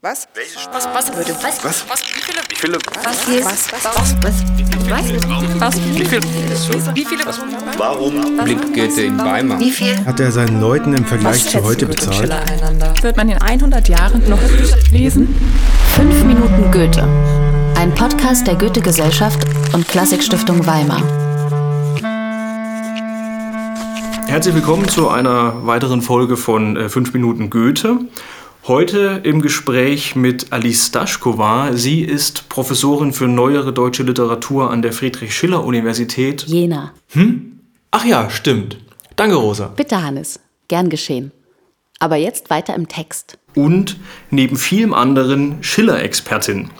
Was? Was, was, würde, was, Was? was, wie viele, Wie viele? was, was, was, was, was, was, wie viele, wie viele, Warum? Blickt Goethe in Weimar. Wie viel? Hat er seinen Leuten im Vergleich zu heute bezahlt? wird man in 100 Jahren noch lesen? 5 Minuten Goethe. Ein Podcast der Goethe-Gesellschaft und Klassikstiftung Weimar. Herzlich willkommen zu einer weiteren Folge von 5 Minuten Goethe. Heute im Gespräch mit Alice Staschkova. Sie ist Professorin für neuere deutsche Literatur an der Friedrich-Schiller-Universität. Jena. Ach ja, stimmt. Danke, Rosa. Bitte, Hannes. Gern geschehen. Aber jetzt weiter im Text. Und neben vielem anderen Schiller-Expertin.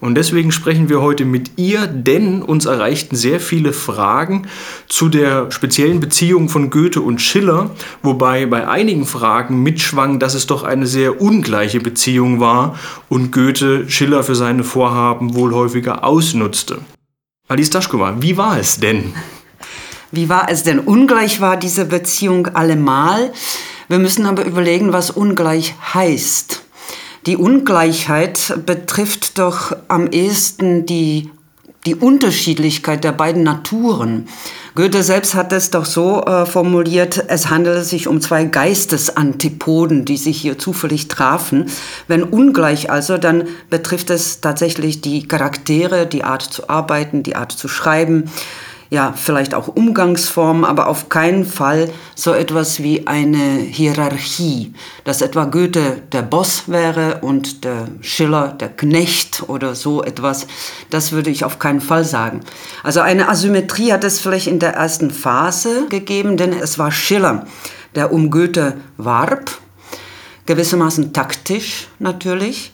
Und deswegen sprechen wir heute mit ihr, denn uns erreichten sehr viele Fragen zu der speziellen Beziehung von Goethe und Schiller, wobei bei einigen Fragen mitschwang, dass es doch eine sehr ungleiche Beziehung war und Goethe Schiller für seine Vorhaben wohl häufiger ausnutzte. Alice Taschkova, wie war es denn? Wie war es denn? Ungleich war diese Beziehung allemal. Wir müssen aber überlegen, was ungleich heißt. Die Ungleichheit betrifft doch am ehesten die, die Unterschiedlichkeit der beiden Naturen. Goethe selbst hat es doch so äh, formuliert, es handele sich um zwei Geistesantipoden, die sich hier zufällig trafen. Wenn ungleich also, dann betrifft es tatsächlich die Charaktere, die Art zu arbeiten, die Art zu schreiben, ja, vielleicht auch Umgangsformen, aber auf keinen Fall so etwas wie eine Hierarchie, dass etwa Goethe der Boss wäre und der Schiller der Knecht oder so etwas. Das würde ich auf keinen Fall sagen. Also eine Asymmetrie hat es vielleicht in der ersten Phase gegeben, denn es war Schiller, der um Goethe warb, gewissermaßen taktisch natürlich,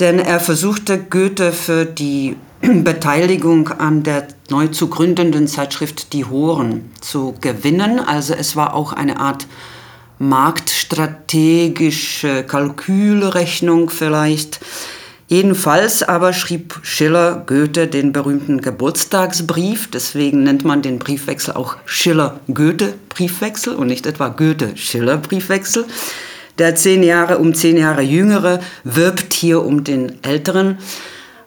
denn er versuchte Goethe für die Beteiligung an der neu zu gründenden Zeitschrift Die Horen zu gewinnen. Also es war auch eine Art marktstrategische Kalkülrechnung vielleicht. Jedenfalls aber schrieb Schiller Goethe den berühmten Geburtstagsbrief. Deswegen nennt man den Briefwechsel auch Schiller-Goethe-Briefwechsel und nicht etwa Goethe-Schiller-Briefwechsel. Der zehn Jahre um zehn Jahre jüngere wirbt hier um den älteren.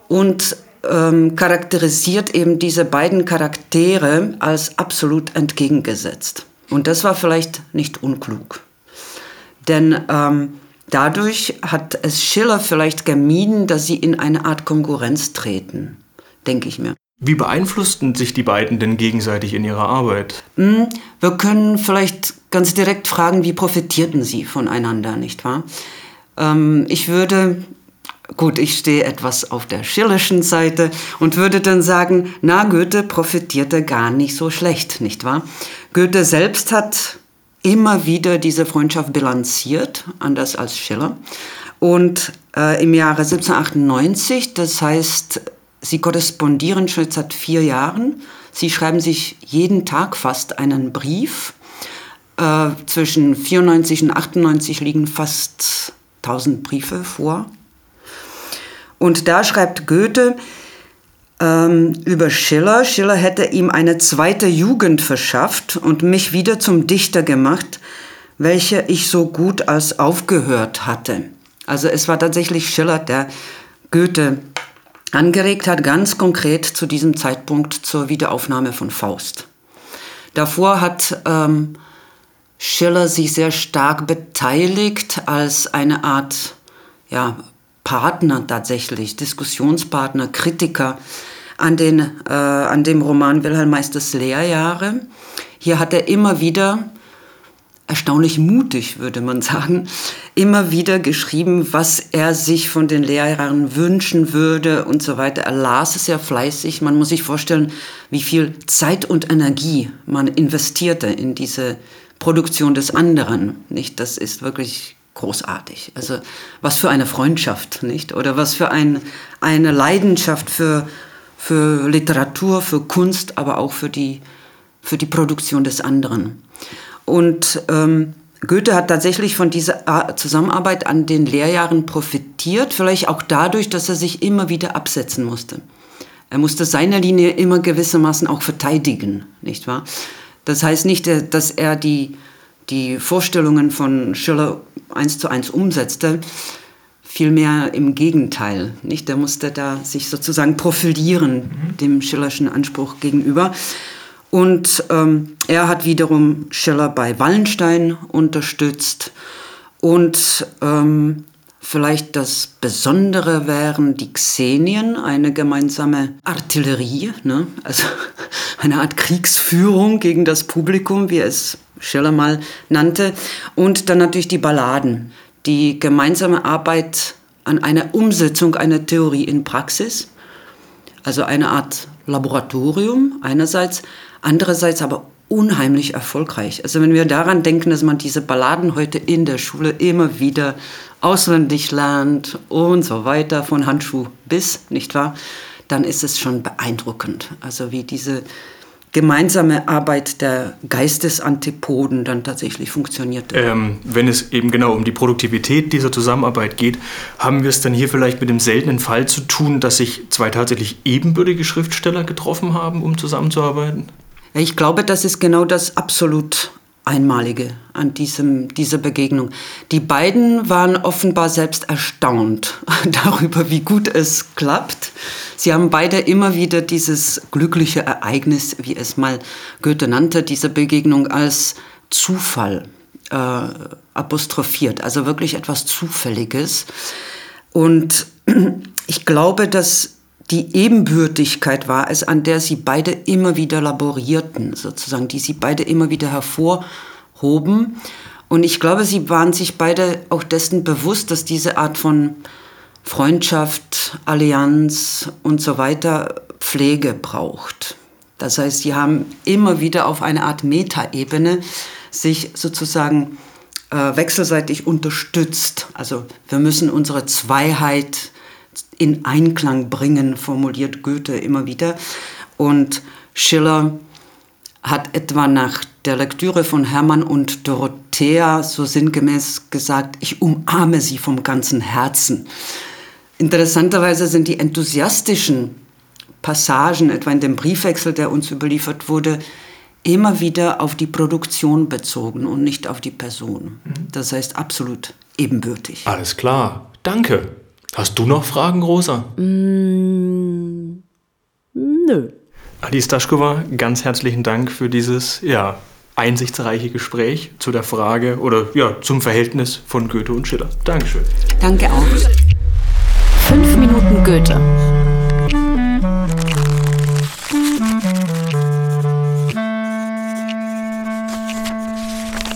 Und ähm, charakterisiert eben diese beiden Charaktere als absolut entgegengesetzt. Und das war vielleicht nicht unklug. Denn ähm, dadurch hat es Schiller vielleicht gemieden, dass sie in eine Art Konkurrenz treten, denke ich mir. Wie beeinflussten sich die beiden denn gegenseitig in ihrer Arbeit? Hm, wir können vielleicht ganz direkt fragen, wie profitierten sie voneinander, nicht wahr? Ähm, ich würde Gut, ich stehe etwas auf der schillerschen Seite und würde dann sagen, na, Goethe profitierte gar nicht so schlecht, nicht wahr? Goethe selbst hat immer wieder diese Freundschaft bilanziert, anders als Schiller. Und äh, im Jahre 1798, das heißt, sie korrespondieren schon seit vier Jahren, sie schreiben sich jeden Tag fast einen Brief. Äh, zwischen 94 und 98 liegen fast 1000 Briefe vor, und da schreibt Goethe ähm, über Schiller, Schiller hätte ihm eine zweite Jugend verschafft und mich wieder zum Dichter gemacht, welche ich so gut als aufgehört hatte. Also es war tatsächlich Schiller, der Goethe angeregt hat, ganz konkret zu diesem Zeitpunkt zur Wiederaufnahme von Faust. Davor hat ähm, Schiller sich sehr stark beteiligt als eine Art ja, Partner tatsächlich, Diskussionspartner, Kritiker an, den, äh, an dem Roman Wilhelm Meisters Lehrjahre. Hier hat er immer wieder, erstaunlich mutig würde man sagen, immer wieder geschrieben, was er sich von den Lehrjahren wünschen würde und so weiter. Er las es ja fleißig. Man muss sich vorstellen, wie viel Zeit und Energie man investierte in diese Produktion des anderen. Nicht, das ist wirklich großartig. Also was für eine Freundschaft, nicht? Oder was für ein, eine Leidenschaft für, für Literatur, für Kunst, aber auch für die, für die Produktion des anderen. Und ähm, Goethe hat tatsächlich von dieser Zusammenarbeit an den Lehrjahren profitiert, vielleicht auch dadurch, dass er sich immer wieder absetzen musste. Er musste seine Linie immer gewissermaßen auch verteidigen, nicht wahr? Das heißt nicht, dass er die, die Vorstellungen von Schiller eins zu eins umsetzte. Vielmehr im Gegenteil, nicht? Der musste da sich sozusagen profilieren dem Schillerschen Anspruch gegenüber. Und ähm, er hat wiederum Schiller bei Wallenstein unterstützt. Und ähm, vielleicht das Besondere wären die Xenien, eine gemeinsame Artillerie, ne? also eine Art Kriegsführung gegen das Publikum, wie es Schiller mal nannte. Und dann natürlich die Balladen, die gemeinsame Arbeit an einer Umsetzung einer Theorie in Praxis, also eine Art Laboratorium einerseits, andererseits aber unheimlich erfolgreich. Also wenn wir daran denken, dass man diese Balladen heute in der Schule immer wieder auswendig lernt und so weiter, von Handschuh bis, nicht wahr, dann ist es schon beeindruckend. Also wie diese gemeinsame Arbeit der Geistesantipoden dann tatsächlich funktioniert. Ähm, wenn es eben genau um die Produktivität dieser Zusammenarbeit geht, haben wir es dann hier vielleicht mit dem seltenen Fall zu tun, dass sich zwei tatsächlich ebenbürtige Schriftsteller getroffen haben, um zusammenzuarbeiten? Ich glaube, das ist genau das absolut Einmalige an diesem, dieser Begegnung. Die beiden waren offenbar selbst erstaunt darüber, wie gut es klappt. Sie haben beide immer wieder dieses glückliche Ereignis, wie es mal Goethe nannte, diese Begegnung als Zufall äh, apostrophiert, also wirklich etwas Zufälliges. Und ich glaube, dass die Ebenbürtigkeit war es, an der sie beide immer wieder laborierten, sozusagen, die sie beide immer wieder hervorhoben. Und ich glaube, sie waren sich beide auch dessen bewusst, dass diese Art von Freundschaft, Allianz und so weiter Pflege braucht. Das heißt, sie haben immer wieder auf eine Art Metaebene sich sozusagen äh, wechselseitig unterstützt. Also wir müssen unsere Zweiheit in Einklang bringen, formuliert Goethe immer wieder. Und Schiller hat etwa nach der Lektüre von Hermann und Dorothea so sinngemäß gesagt, ich umarme sie vom ganzen Herzen. Interessanterweise sind die enthusiastischen Passagen, etwa in dem Briefwechsel, der uns überliefert wurde, immer wieder auf die Produktion bezogen und nicht auf die Person. Mhm. Das heißt absolut ebenbürtig. Alles klar. Danke. Hast du noch Fragen, Rosa? Mm, nö. Alice Daschkova, ganz herzlichen Dank für dieses ja, einsichtsreiche Gespräch zu der Frage oder ja, zum Verhältnis von Goethe und Schiller. Dankeschön. Danke auch. Fünf Minuten Goethe.